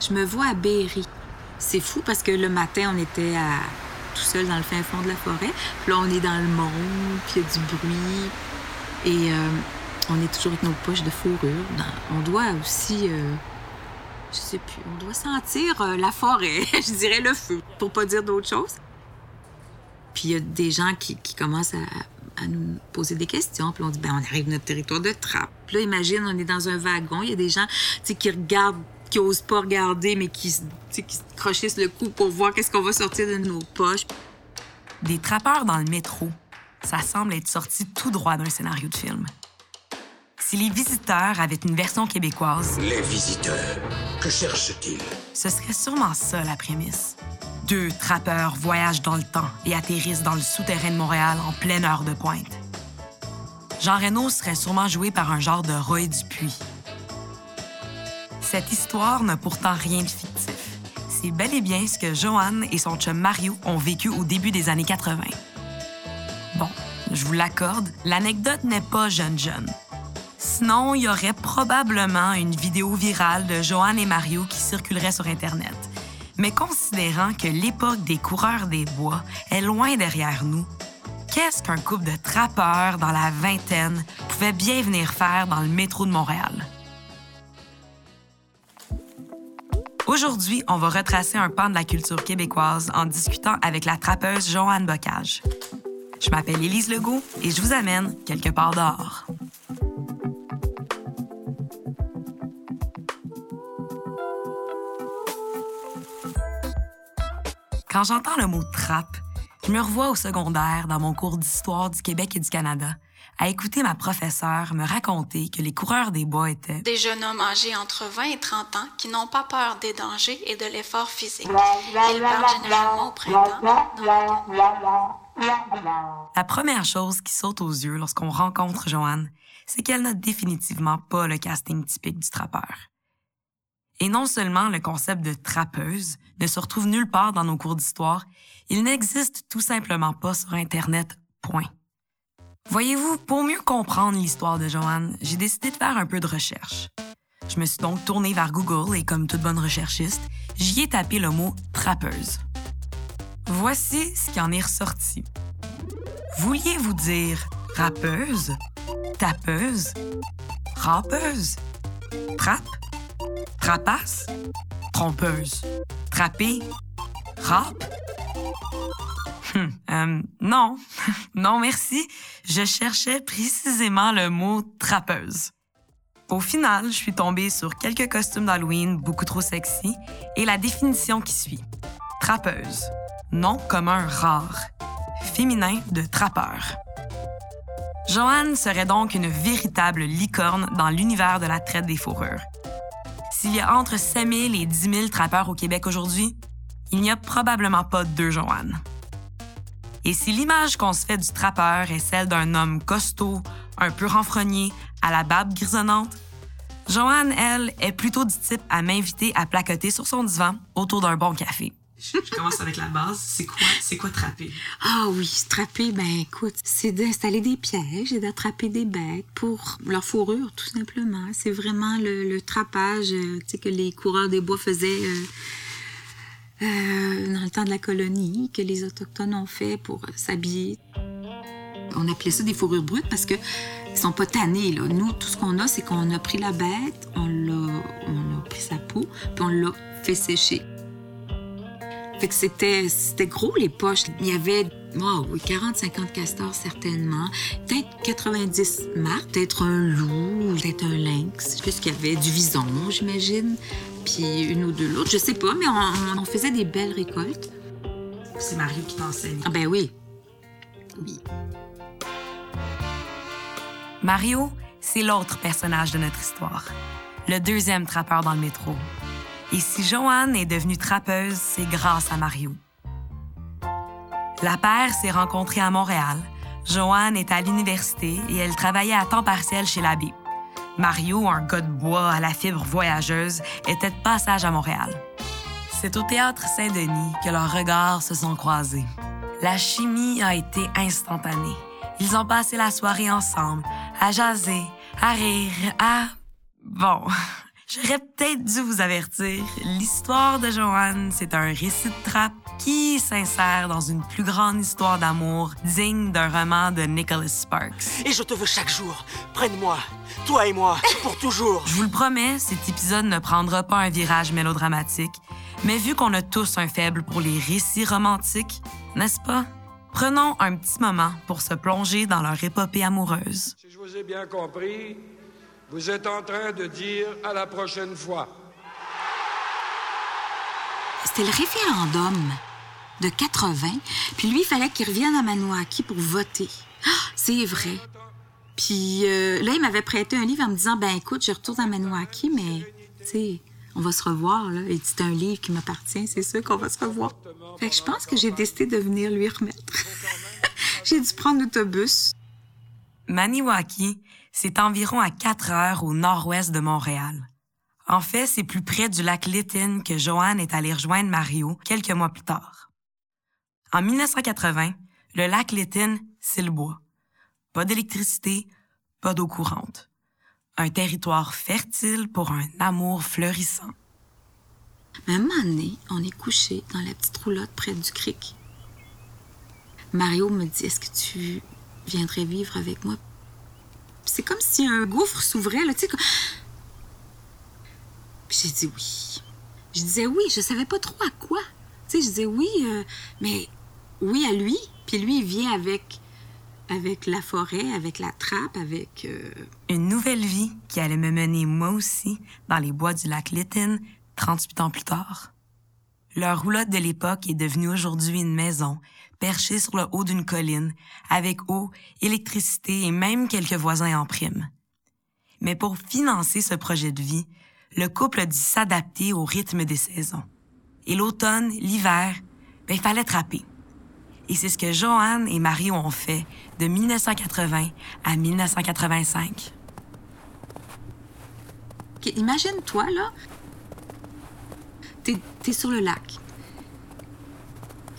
Je me vois à Berry. C'est fou parce que le matin, on était tout seul dans le fin fond de la forêt. Puis là, on est dans le monde, puis il y a du bruit. Et euh, on est toujours avec nos poches de fourrure. On doit aussi, euh, je sais plus, on doit sentir euh, la forêt, je dirais le feu, pour pas dire d'autre chose. Puis il y a des gens qui, commencent à, nous poser des questions. Puis on dit, ben on arrive à notre territoire de trappe. Puis là, imagine, on est dans un wagon. Il y a des gens qui regardent qui osent pas regarder, mais qui, qui se crochissent le cou pour voir qu'est-ce qu'on va sortir de nos poches. Des trappeurs dans le métro, ça semble être sorti tout droit d'un scénario de film. Si les visiteurs avaient une version québécoise... Les visiteurs, que cherchent-ils? Ce serait sûrement ça la prémisse. Deux trappeurs voyagent dans le temps et atterrissent dans le souterrain de Montréal en pleine heure de pointe. Jean Reno serait sûrement joué par un genre de Roy Dupuis, cette histoire n'a pourtant rien de fictif. C'est bel et bien ce que Joanne et son chum Mario ont vécu au début des années 80. Bon, je vous l'accorde, l'anecdote n'est pas jeune-jeune. Sinon, il y aurait probablement une vidéo virale de Joanne et Mario qui circulerait sur Internet. Mais considérant que l'époque des coureurs des bois est loin derrière nous, qu'est-ce qu'un couple de trappeurs dans la vingtaine pouvait bien venir faire dans le métro de Montréal? Aujourd'hui, on va retracer un pan de la culture québécoise en discutant avec la trappeuse Joanne Bocage. Je m'appelle Élise Legault et je vous amène quelque part dehors. Quand j'entends le mot trappe, je me revois au secondaire dans mon cours d'histoire du Québec et du Canada à écouter ma professeure me raconter que les coureurs des bois étaient des jeunes hommes âgés entre 20 et 30 ans qui n'ont pas peur des dangers et de l'effort physique. Ils partent généralement au printemps. La première chose qui saute aux yeux lorsqu'on rencontre Joanne, c'est qu'elle n'a définitivement pas le casting typique du trappeur. Et non seulement le concept de trappeuse ne se retrouve nulle part dans nos cours d'histoire, il n'existe tout simplement pas sur Internet, point. Voyez-vous, pour mieux comprendre l'histoire de Joanne, j'ai décidé de faire un peu de recherche. Je me suis donc tournée vers Google et comme toute bonne recherchiste, j'y ai tapé le mot trappeuse. Voici ce qui en est ressorti. Vouliez-vous dire rappeuse, tapeuse, rampeuse, trappe, trapasse, trompeuse, trapper, rap, Hum, euh, non, non merci. Je cherchais précisément le mot trappeuse. Au final, je suis tombée sur quelques costumes d'Halloween beaucoup trop sexy et la définition qui suit. Trappeuse. Nom commun rare. Féminin de trappeur. Joanne serait donc une véritable licorne dans l'univers de la traite des fourrures. S'il y a entre 5 000 et 10 000 trappeurs au Québec aujourd'hui, il n'y a probablement pas deux Joanne. Et si l'image qu'on se fait du trappeur est celle d'un homme costaud, un peu renfrogné, à la barbe grisonnante, Joanne, elle, est plutôt du type à m'inviter à placoter sur son divan autour d'un bon café. Je, commence avec la base. C'est quoi, c'est quoi trapper? Ah oui, trapper, ben écoute, c'est d'installer des pièges et d'attraper des bêtes pour leur fourrure, tout simplement. C'est vraiment le, trappage euh, que les coureurs des bois faisaient. Euh, euh, dans le temps de la colonie que les Autochtones ont fait pour euh, s'habiller. On appelait ça des fourrures brutes parce que ils sont pas tannés. Nous, tout ce qu'on a, c'est qu'on a pris la bête, on l'a, a pris sa peau, puis on l'a fait sécher. Fait que c'était, gros les poches. Il y avait oh, oui, 40-50 castors certainement, peut-être 90 marques, peut-être un loup, peut-être un lynx, ce qu'il y avait, du vison, j'imagine puis une ou deux l'autre. Je sais pas, mais on, faisait des belles récoltes. C'est Mario qui t'enseigne. Ah ben oui. Oui. Mario, c'est l'autre personnage de notre histoire. Le deuxième trappeur dans le métro. Et si Joanne est devenue trappeuse, c'est grâce à Mario. La paire s'est rencontrée à Montréal. Joanne est à l'université et elle travaillait à temps partiel chez l'abbé. Mario, un gars de bois à la fibre voyageuse, était de passage à Montréal. C'est au théâtre Saint-Denis que leurs regards se sont croisés. La chimie a été instantanée. Ils ont passé la soirée ensemble, à jaser, à rire, à... Bon, J'aurais peut-être dû vous avertir, l'histoire de Joanne, c'est un récit de trappe qui s'insère dans une plus grande histoire d'amour digne d'un roman de Nicholas Sparks. Et je te veux chaque jour, près de moi, toi et moi, pour toujours. Je vous le promets, cet épisode ne prendra pas un virage mélodramatique, mais vu qu'on a tous un faible pour les récits romantiques, n'est-ce pas? Prenons un petit moment pour se plonger dans leur épopée amoureuse. Si je vous ai bien compris, vous êtes en train de dire à la prochaine fois. C'était le référendum de 80. Puis lui, il fallait qu'il revienne à Manouaki pour voter? Ah, c'est vrai. Puis euh, là, il m'avait prêté un livre en me disant, ben écoute, je retourne à Manouaki, mais tu sais, on va se revoir. Là. Et c'est un livre qui m'appartient, c'est sûr qu'on va se revoir. Fait que je pense que j'ai décidé de venir lui remettre. j'ai dû prendre l'autobus. Maniwaki, c'est environ à 4 heures au nord-ouest de Montréal. En fait, c'est plus près du lac Litton que Joanne est allée rejoindre Mario quelques mois plus tard. En 1980, le lac Litton, c'est le bois. Pas d'électricité, pas d'eau courante. Un territoire fertile pour un amour fleurissant. Mais à un on est couché dans la petite roulotte près du cric. Mario me dit Est-ce que tu viendrais vivre avec moi C'est comme si un gouffre s'ouvrait, là, tu sais. J'ai dit oui. Je disais oui, je savais pas trop à quoi. Tu sais, je disais oui, euh, mais oui à lui. Puis lui, il vient avec, avec la forêt, avec la trappe, avec. euh, Une nouvelle vie qui allait me mener moi aussi dans les bois du lac Litton 38 ans plus tard. Leur roulotte de l'époque est devenue aujourd'hui une maison, perchée sur le haut d'une colline, avec eau, électricité et même quelques voisins en prime. Mais pour financer ce projet de vie, le couple a dû s'adapter au rythme des saisons. Et l'automne, l'hiver, ben, il fallait trapper. Et c'est ce que Joanne et Mario ont fait de 1980 à 1985. OK, Imagine-toi, là, t'es es sur le lac.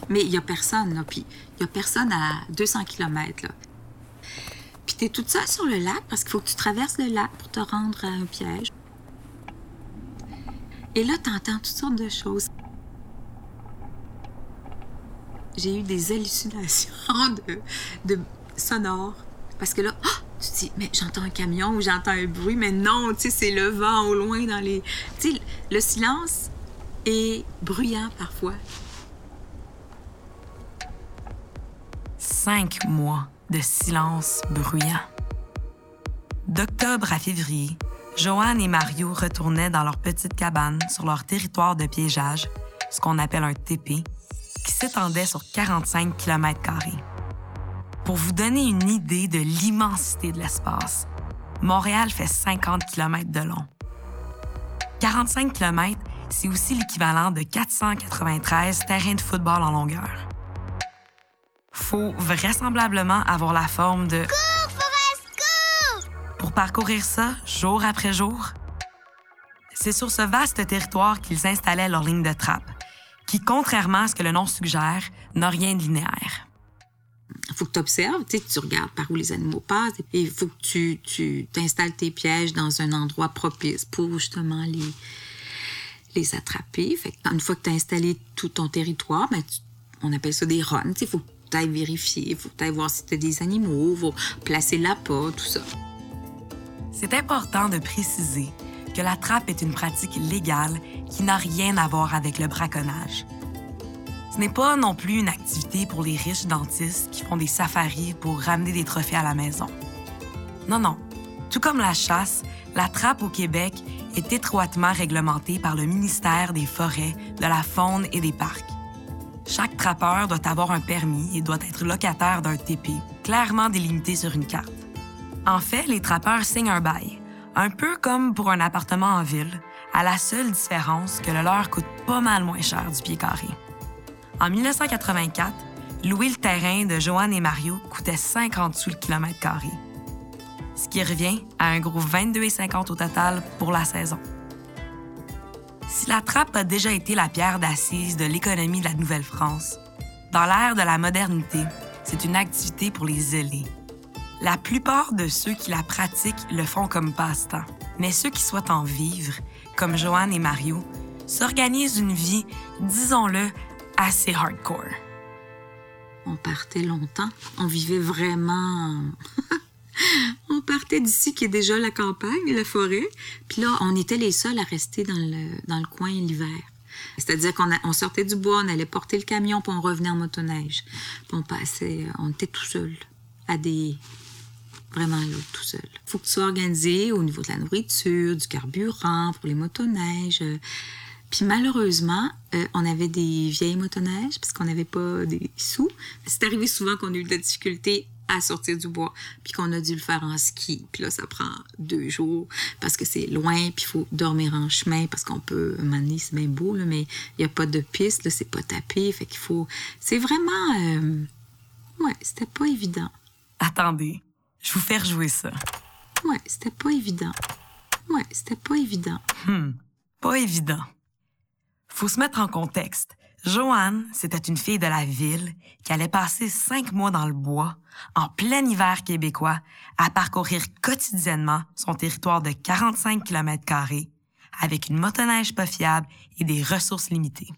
Mais il y a personne, là. Puis il y a personne à 200 km, là. Puis t'es toute seule sur le lac parce qu'il faut que tu traverses le lac pour te rendre à un piège. Et là, t'entends toutes sortes de choses. J'ai eu des hallucinations de, de sonores. Parce que là, ah, tu te dis, mais j'entends un camion ou j'entends un bruit, mais non, tu sais, c'est le vent au loin dans les. Tu sais, le silence est bruyant parfois. Cinq mois de silence bruyant. D'octobre à février, Joanne et Mario retournaient dans leur petite cabane sur leur territoire de piégeage, ce qu'on appelle un TP, qui s'étendait sur 45 km. Pour vous donner une idée de l'immensité de l'espace, Montréal fait 50 km de long. 45 km, c'est aussi l'équivalent de 493 terrains de football en longueur. Faut vraisemblablement avoir la forme de pour parcourir ça jour après jour. C'est sur ce vaste territoire qu'ils installaient leur ligne de trappe, qui, contrairement à ce que le nom suggère, n'a rien de linéaire. Il faut que tu observes, tu sais, tu regardes par où les animaux passent, et il faut que tu, tu t'installes tes pièges dans un endroit propice pour justement les, les. Fait une fois que tu as installé tout ton territoire, ben, on appelle ça des runs. Il faut que tu ailles vérifier, il faut que tu ailles voir si tu as des animaux, faut placer l'appât, tout ça. C'est important de préciser que la trappe est une pratique légale qui n'a rien à voir avec le braconnage. Ce n'est pas non plus une activité pour les riches dentistes qui font des safaris pour ramener des trophées à la maison. Non, non. Tout comme la chasse, la trappe au Québec est étroitement réglementée par le ministère des Forêts, de la Faune et des Parcs. Chaque trappeur doit avoir un permis et doit être locataire d'un TP, clairement délimité sur une carte. En fait, les trappeurs signent un bail, un peu comme pour un appartement en ville, à la seule différence que le leur coûte pas mal moins cher du pied carré. En 1984, louer le terrain de Joanne et Mario coûtait 50 sous le kilomètre ce qui revient à un gros 22,50 au total pour la saison. Si la trappe a déjà été la pierre d'assise de l'économie de la Nouvelle-France, dans l'ère de la modernité, c'est une activité pour les zélés. La plupart de ceux qui la pratiquent le font comme passe-temps. Mais ceux qui souhaitent en vivre, comme Joanne et Mario, s'organisent une vie, disons-le, assez hardcore. On partait longtemps. On vivait vraiment. on partait d'ici, qui est déjà la campagne, la forêt. Puis là, on était les seuls à rester dans le, dans le coin l'hiver. C'est-à-dire qu'on sortait du bois, on allait porter le camion, puis on revenait en motoneige. Puis on passait, euh, on était tout seul à des. Vraiment là, tout seul. faut que tu sois organisé au niveau de la nourriture, du carburant pour les motoneiges. euh. Puis malheureusement, euh, on avait des vieilles motoneiges parce qu'on n'avait pas des sous. C'est arrivé souvent qu'on a eu de la difficulté à sortir du bois, puis qu'on a dû le faire en ski. Puis là, ça prend deux jours parce que c'est loin, puis il faut dormir en chemin parce qu'on peut, un moment donné, c'est bien beau, là, mais il n'y a pas de piste, c'est pas tapé, fait qu'il faut... C'est vraiment... euh, Ouais, c'était pas évident. Attendez, je vous fais rejouer ça. Ouais, c'était pas évident. Ouais, c'était pas évident. Hmm, pas évident. Faut se mettre en contexte. Joanne, c'était une fille de la ville qui allait passer cinq mois dans le bois, en plein hiver québécois, à parcourir quotidiennement son territoire de 45 km avec une motoneige pas fiable et des ressources limitées.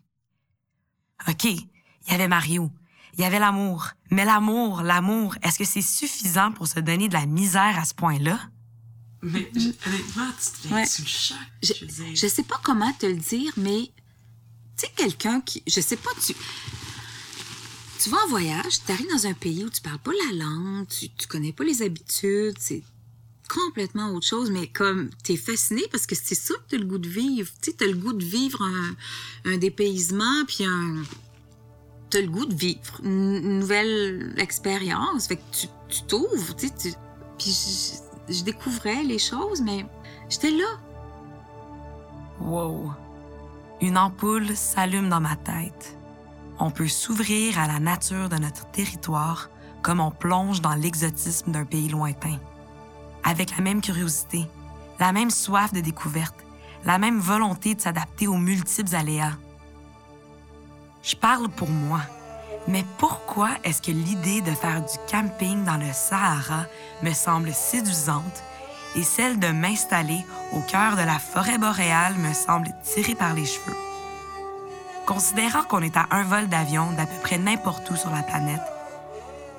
OK, il y avait Mario, il y avait l'amour. Mais l'amour, l'amour, est-ce que c'est suffisant pour se donner de la misère à ce point-là? Mais je- honnêtement, tu Ouais. sur le choc? Je, Je, veux dire. je sais pas comment te le dire, mais tu sais, quelqu'un qui. Je sais pas, tu. Tu vas en voyage, tu arrives dans un pays où tu parles pas la langue, tu, tu connais pas les habitudes, c'est complètement autre chose, mais comme tu es fasciné parce que c'est ça que tu as le goût de vivre. Tu as le goût de vivre un, dépaysement, puis un. Tu as le goût de vivre une, nouvelle expérience. Fait que tu t'ouvres, tu sais. Puis je, je découvrais les choses, mais j'étais là. Wow. Une ampoule s'allume dans ma tête. On peut s'ouvrir à la nature de notre territoire comme on plonge dans l'exotisme d'un pays lointain. Avec la même curiosité, la même soif de découverte, la même volonté de s'adapter aux multiples aléas. Je parle pour moi, mais pourquoi est-ce que l'idée de faire du camping dans le Sahara me semble séduisante et celle de m'installer au cœur de la forêt boréale me semble tirée par les cheveux. Considérant qu'on est à un vol d'avion d'à peu près n'importe où sur la planète,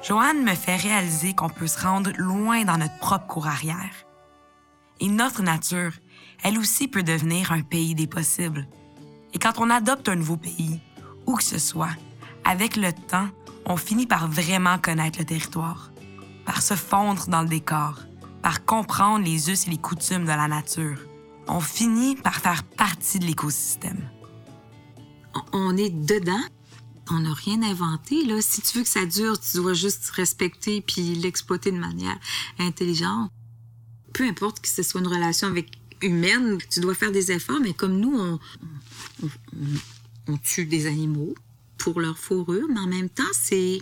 Joanne me fait réaliser qu'on peut se rendre loin dans notre propre cour arrière. Et notre nature, elle aussi peut devenir un pays des possibles. Et quand on adopte un nouveau pays, où que ce soit, avec le temps, on finit par vraiment connaître le territoire, par se fondre dans le décor, par comprendre les us et les coutumes de la nature. On finit par faire partie de l'écosystème. on- est dedans. On n'a rien inventé. Là. Si tu veux que ça dure, tu dois juste respecter puis l'exploiter de manière intelligente. Peu importe que ce soit une relation avec humaine, tu dois faire des efforts, mais comme nous, on, on- tue des animaux pour leur fourrure, mais en même temps, c'est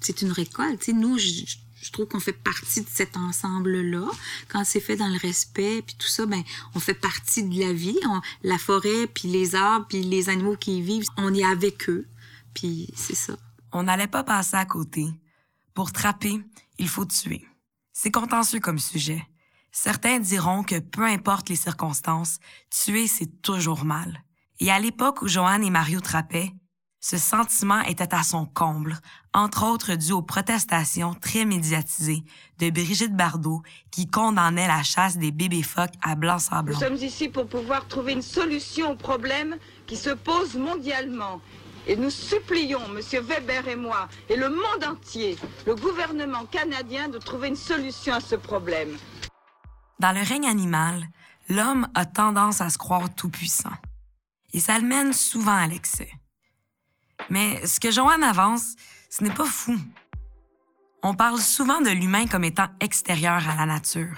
c'est une récolte. Nous, je, je trouve qu'on fait partie de cet ensemble-là. Quand c'est fait dans le respect, puis tout ça, ben, on fait partie de la vie. On- la forêt, puis les arbres, puis les animaux qui y vivent, on est avec eux. Puis c'est ça. On n'allait pas passer à côté. Pour trapper, il faut tuer. C'est contentieux comme sujet. Certains diront que peu importe les circonstances, tuer, c'est toujours mal. Et à l'époque où Joanne et Mario trappaient, ce sentiment était à son comble, entre autres dû aux protestations très médiatisées de Brigitte Bardot qui condamnait la chasse des bébés phoques à Nous Blanc-Sablon. sommes ici pour pouvoir trouver une solution au problème qui se pose mondialement. Et nous supplions, M. Weber et moi, et le monde entier, le gouvernement canadien, de trouver une solution à ce problème. Dans le règne animal, l'homme a tendance à se croire tout-puissant. Et ça le mène souvent à l'excès. Mais ce que Joanne avance, ce n'est pas fou. On parle souvent de l'humain comme étant extérieur à la nature.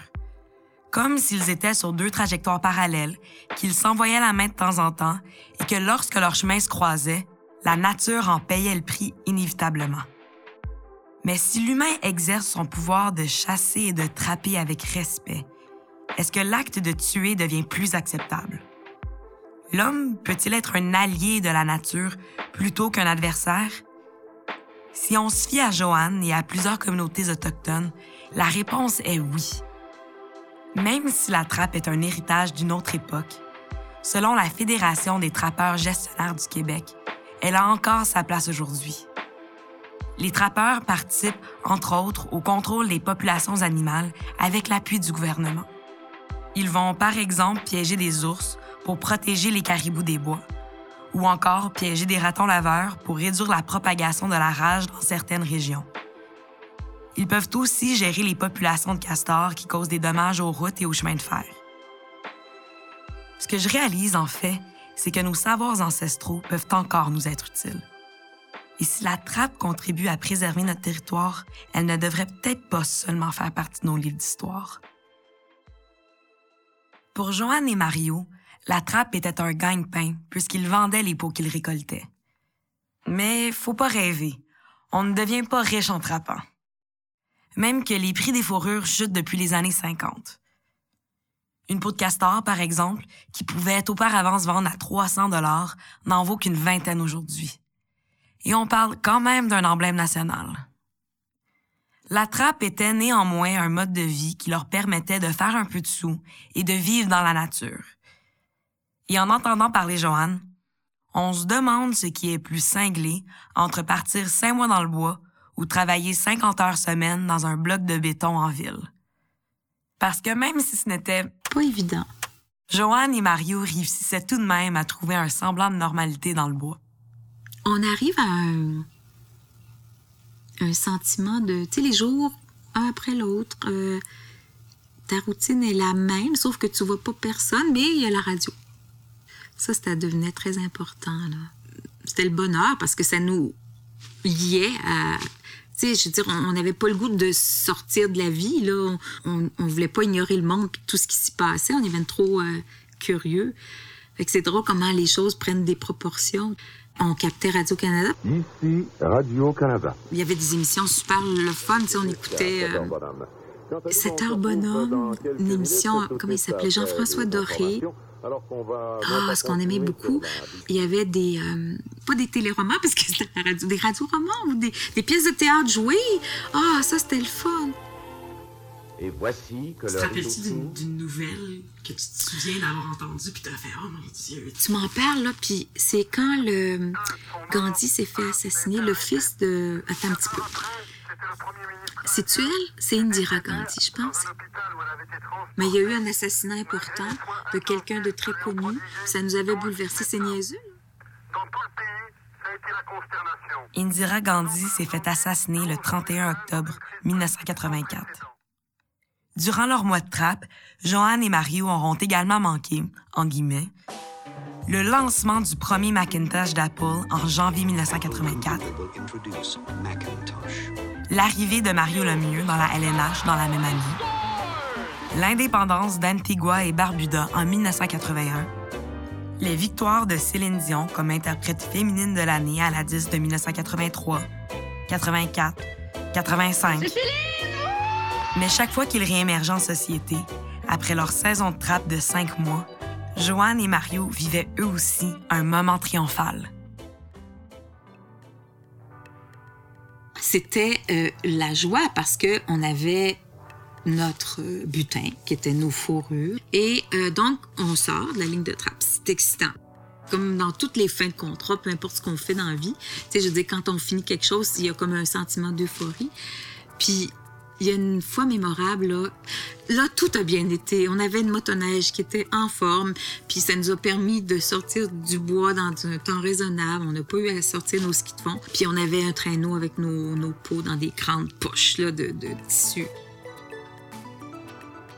Comme s'ils étaient sur deux trajectoires parallèles, qu'ils s'envoyaient la main de temps en temps et que lorsque leurs chemins se croisaient, la nature en payait le prix inévitablement. Mais si l'humain exerce son pouvoir de chasser et de trapper avec respect, est-ce que l'acte de tuer devient plus acceptable? L'homme peut-il être un allié de la nature plutôt qu'un adversaire? Si on se fie à Joanne et à plusieurs communautés autochtones, La réponse est oui. Même si la trappe est un héritage d'une autre époque, selon la Fédération des trappeurs gestionnaires du Québec, elle a encore sa place aujourd'hui. Les trappeurs participent, entre autres, au contrôle des populations animales avec l'appui du gouvernement. Ils vont, par exemple, piéger des ours pour protéger les caribous des bois, ou encore piéger des ratons laveurs pour réduire la propagation de la rage dans certaines régions. Ils peuvent aussi gérer les populations de castors qui causent des dommages aux routes et aux chemins de fer. Ce que je réalise, en fait, c'est que nos savoirs ancestraux peuvent encore nous être utiles. Et si la trappe contribue à préserver notre territoire, elle ne devrait peut-être pas seulement faire partie de nos livres d'histoire. Pour Joanne et Mario, la trappe était un gagne-pain puisqu'ils vendaient les pots qu'ils récoltaient. Mais faut pas rêver. On ne devient pas riche en trappant. Même que les prix des fourrures chutent depuis les années 50. Une peau de castor, par exemple, qui pouvait auparavant se vendre à 300 dollars, n'en vaut qu'une vingtaine aujourd'hui. Et on parle quand même d'un emblème national. La trappe était néanmoins un mode de vie qui leur permettait de faire un peu de sous et de vivre dans la nature. Et en entendant parler Joanne, on se demande ce qui est plus cinglé entre partir cinq mois dans le bois ou travailler 50 heures semaine dans un bloc de béton en ville. Parce que même si ce n'était Pas évident. Joanne et Mario réussissaient tout de même à trouver un semblant de normalité dans le bois. On arrive à un, un sentiment de, tu sais, les jours, un après l'autre, euh, ta routine est la même, sauf que tu vois pas personne, mais il y a la radio. Ça, ça devenait très important. là. C'était le bonheur parce que ça nous liait à. Tu sais, je veux dire, on n'avait pas le goût de sortir de la vie. Là. On, on voulait pas ignorer le monde et tout ce qui s'y passait. On est même trop euh, curieux. Fait que c'est drôle comment les choses prennent des proportions. On captait Radio-Canada. Ici Radio-Canada. Il y avait des émissions super le fun. Tu sais, on écoutait euh, 7 heures bonhomme, une émission, comment il s'appelait, Jean-François Doré. Ah, ce qu'on aimait beaucoup, il y avait des, euh, pas des téléromans, parce que c'était la radio, des radioromans ou des, des pièces de théâtre jouées. Ah, ça, c'était le fun. Et voici que Tu le te rappelles-tu d'une nouvelle que tu te souviens d'avoir entendue puis t'as fait Oh mon Dieu? Tu m'en parles, là, puis c'est quand le Gandhi s'est fait assassiner, le fils de... Attends un petit peu. C'est-tu elle? C'est Indira Gandhi, je pense. Mais il y a eu un assassinat important de quelqu'un de très connu. Ça nous avait bouleversé, c'est niaiseux. Indira Gandhi s'est fait assassiner le 31 octobre 1984. Durant leur mois de trappe, Joanne et Mario auront également manqué, en guillemets, le lancement du premier Macintosh d'Apple en janvier 1984, l'arrivée de Mario Lemieux dans la LNH dans la même année, l'indépendance d'Antigua et Barbuda en 1981, les victoires de Céline Dion comme interprète féminine de l'année à la 10 de 1983, 84, 85. Mais chaque fois qu'ils réémergeaient en société, après leur saison de trappe de cinq mois, Joanne et Mario vivaient eux aussi un moment triomphal. C'était euh, la joie parce que on avait notre euh, butin, qui était nos fourrures. Et euh, donc, on sort de la ligne de trappe. C'est excitant. Comme dans toutes les fins de contrat, peu importe ce qu'on fait dans la vie. Tu sais, je dire, quand on finit quelque chose, il y a comme un sentiment d'euphorie. Puis, il y a une fois mémorable, là, tout a bien été. On avait une motoneige qui était en forme, puis ça nous a permis de sortir du bois dans un temps raisonnable. On n'a pas eu à sortir nos skis de fond. Puis on avait un traîneau avec nos, nos pots dans des grandes poches là, de, de tissu.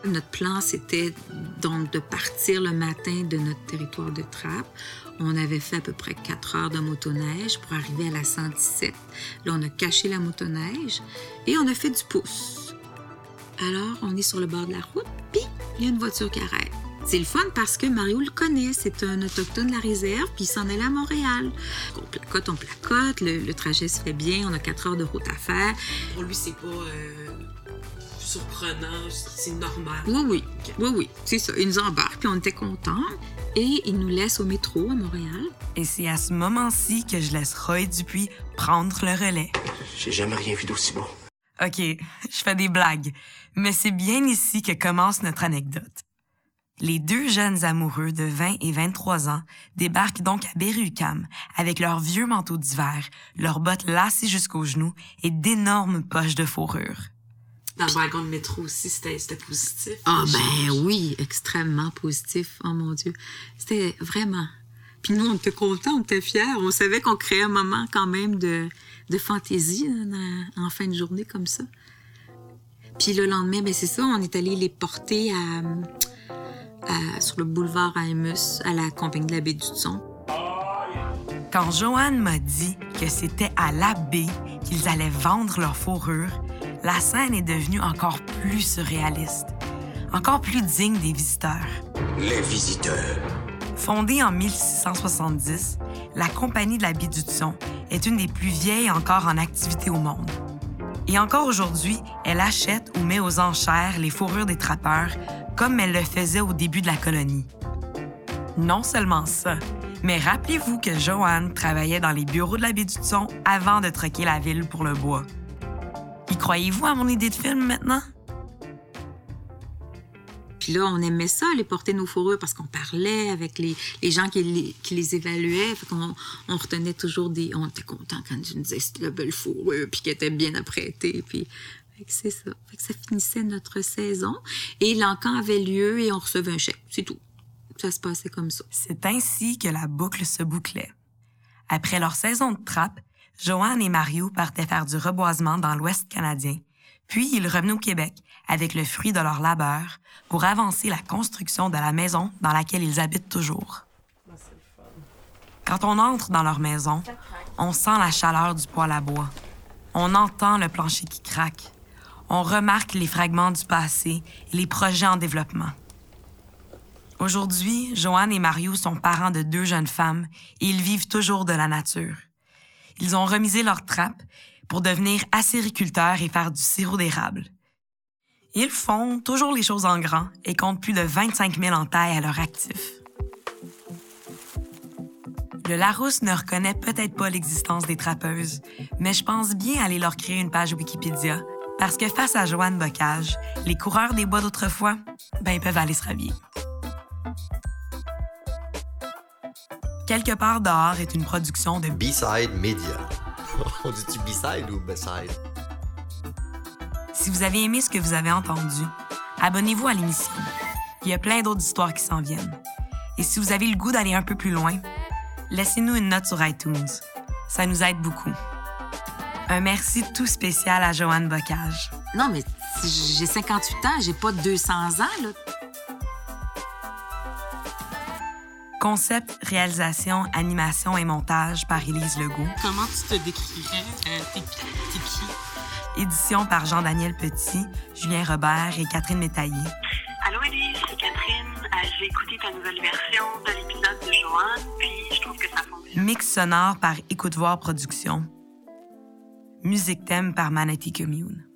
Notre plan, c'était donc de partir le matin de notre territoire de trappe. On avait fait à peu près 4 heures de motoneige pour arriver à la 117. Là, on a caché la motoneige et on a fait du pouce. Alors, on est sur le bord de la route, puis il y a une voiture qui arrête. C'est le fun parce que Mario le connaît. C'est un autochtone de la réserve, puis il s'en allait à Montréal. On placote, on placote, le, trajet se fait bien, on a 4 heures de route à faire. Pour lui, c'est pas euh, surprenant, c'est normal. Oui, oui. Oui, oui, c'est ça. Il nous embarque, puis on était contents. Et il nous laisse au métro à Montréal. Et c'est à ce moment-ci que je laisse Roy Dupuis prendre le relais. J'ai jamais rien vu d'aussi beau. OK, je fais des blagues, mais c'est bien ici que commence notre anecdote. Les deux jeunes amoureux de 20 et 23 ans débarquent donc à Berry-UQAM avec leurs vieux manteaux d'hiver, leurs bottes lacées jusqu'aux genoux et d'énormes poches de fourrure. Dans le wagon de métro aussi, c'était c'était positif. Ah ben oui, extrêmement positif. Oh mon Dieu. C'était vraiment. Puis nous, on était contents, on était fiers. On savait qu'on créait un moment quand même de, de fantaisie hein, en fin de journée comme ça. Puis le lendemain, ben c'est ça, on est allé les porter à, à- sur le boulevard à Emus, à la compagnie de la baie du Son. Quand Joanne m'a dit que c'était à la baie qu'ils allaient vendre leur fourrure, la scène est devenue encore plus surréaliste, encore plus digne des visiteurs. Les visiteurs. Fondée en 1670, la Compagnie de la baie du Son est une des plus vieilles encore en activité au monde. Et encore aujourd'hui, elle achète ou met aux enchères les fourrures des trappeurs comme elle le faisait au début de la colonie. Non seulement ça, mais rappelez-vous que Joanne travaillait dans les bureaux de la baie du Son avant de troquer la ville pour le bois. Y croyez-vous à mon idée de film maintenant? Puis là, on aimait ça, les porter nos fourrures, parce qu'on parlait avec les, les gens qui les, qui les évaluaient. Fait qu'on on retenait toujours des... On était contents quand ils nous disaient c'était la belle fourrure, puis qu'elle était bien apprêtée. Puis fait que c'est ça. Fait que ça finissait notre saison. Et l'encan avait lieu et on recevait un chèque. C'est tout. Ça se passait comme ça. C'est ainsi que la boucle se bouclait. Après leur saison de trappe, Joanne et Mario partaient faire du reboisement dans l'Ouest canadien, puis ils revenaient au Québec avec le fruit de leur labeur pour avancer la construction de la maison dans laquelle ils habitent toujours. Quand on entre dans leur maison, on sent la chaleur du poêle à bois. On entend le plancher qui craque. On remarque les fragments du passé et les projets en développement. Aujourd'hui, Joanne et Mario sont parents de deux jeunes femmes et ils vivent toujours de la nature. Ils ont remisé leur trappe pour devenir acériculteurs et faire du sirop d'érable. Ils font toujours les choses en grand et comptent plus de 25 000 en taille à leur actif. Le Larousse ne reconnaît peut-être pas l'existence des trappeuses, mais je pense bien aller leur créer une page Wikipédia parce que face à Joanne Bocage, les coureurs des bois d'autrefois, ben, ils peuvent aller se rhabiller. Quelque part dehors est une production de B-Side Media. On dit-tu B-Side ou B-Side? Si vous avez aimé ce que vous avez entendu, abonnez-vous à l'émission. Il y a plein d'autres histoires qui s'en viennent. Et si vous avez le goût d'aller un peu plus loin, laissez-nous une note sur iTunes. Ça nous aide beaucoup. Un merci tout spécial à Joanne Bocage. Non, mais j'ai 58 ans, j'ai pas 200 ans, là. Concept, réalisation, animation et montage par Élise Legault. Comment tu te décrirais? Euh, t'es qui? T'es qui? Édition par Jean-Daniel Petit, Julien Robert et Catherine Métaillé. Allô Elise, c'est Catherine. Euh, J'ai écouté ta nouvelle version de l'épisode de Joanne, puis je trouve que ça fonctionne. Mix sonore par Écoute Voir Productions. Musique thème par Manatee Commune.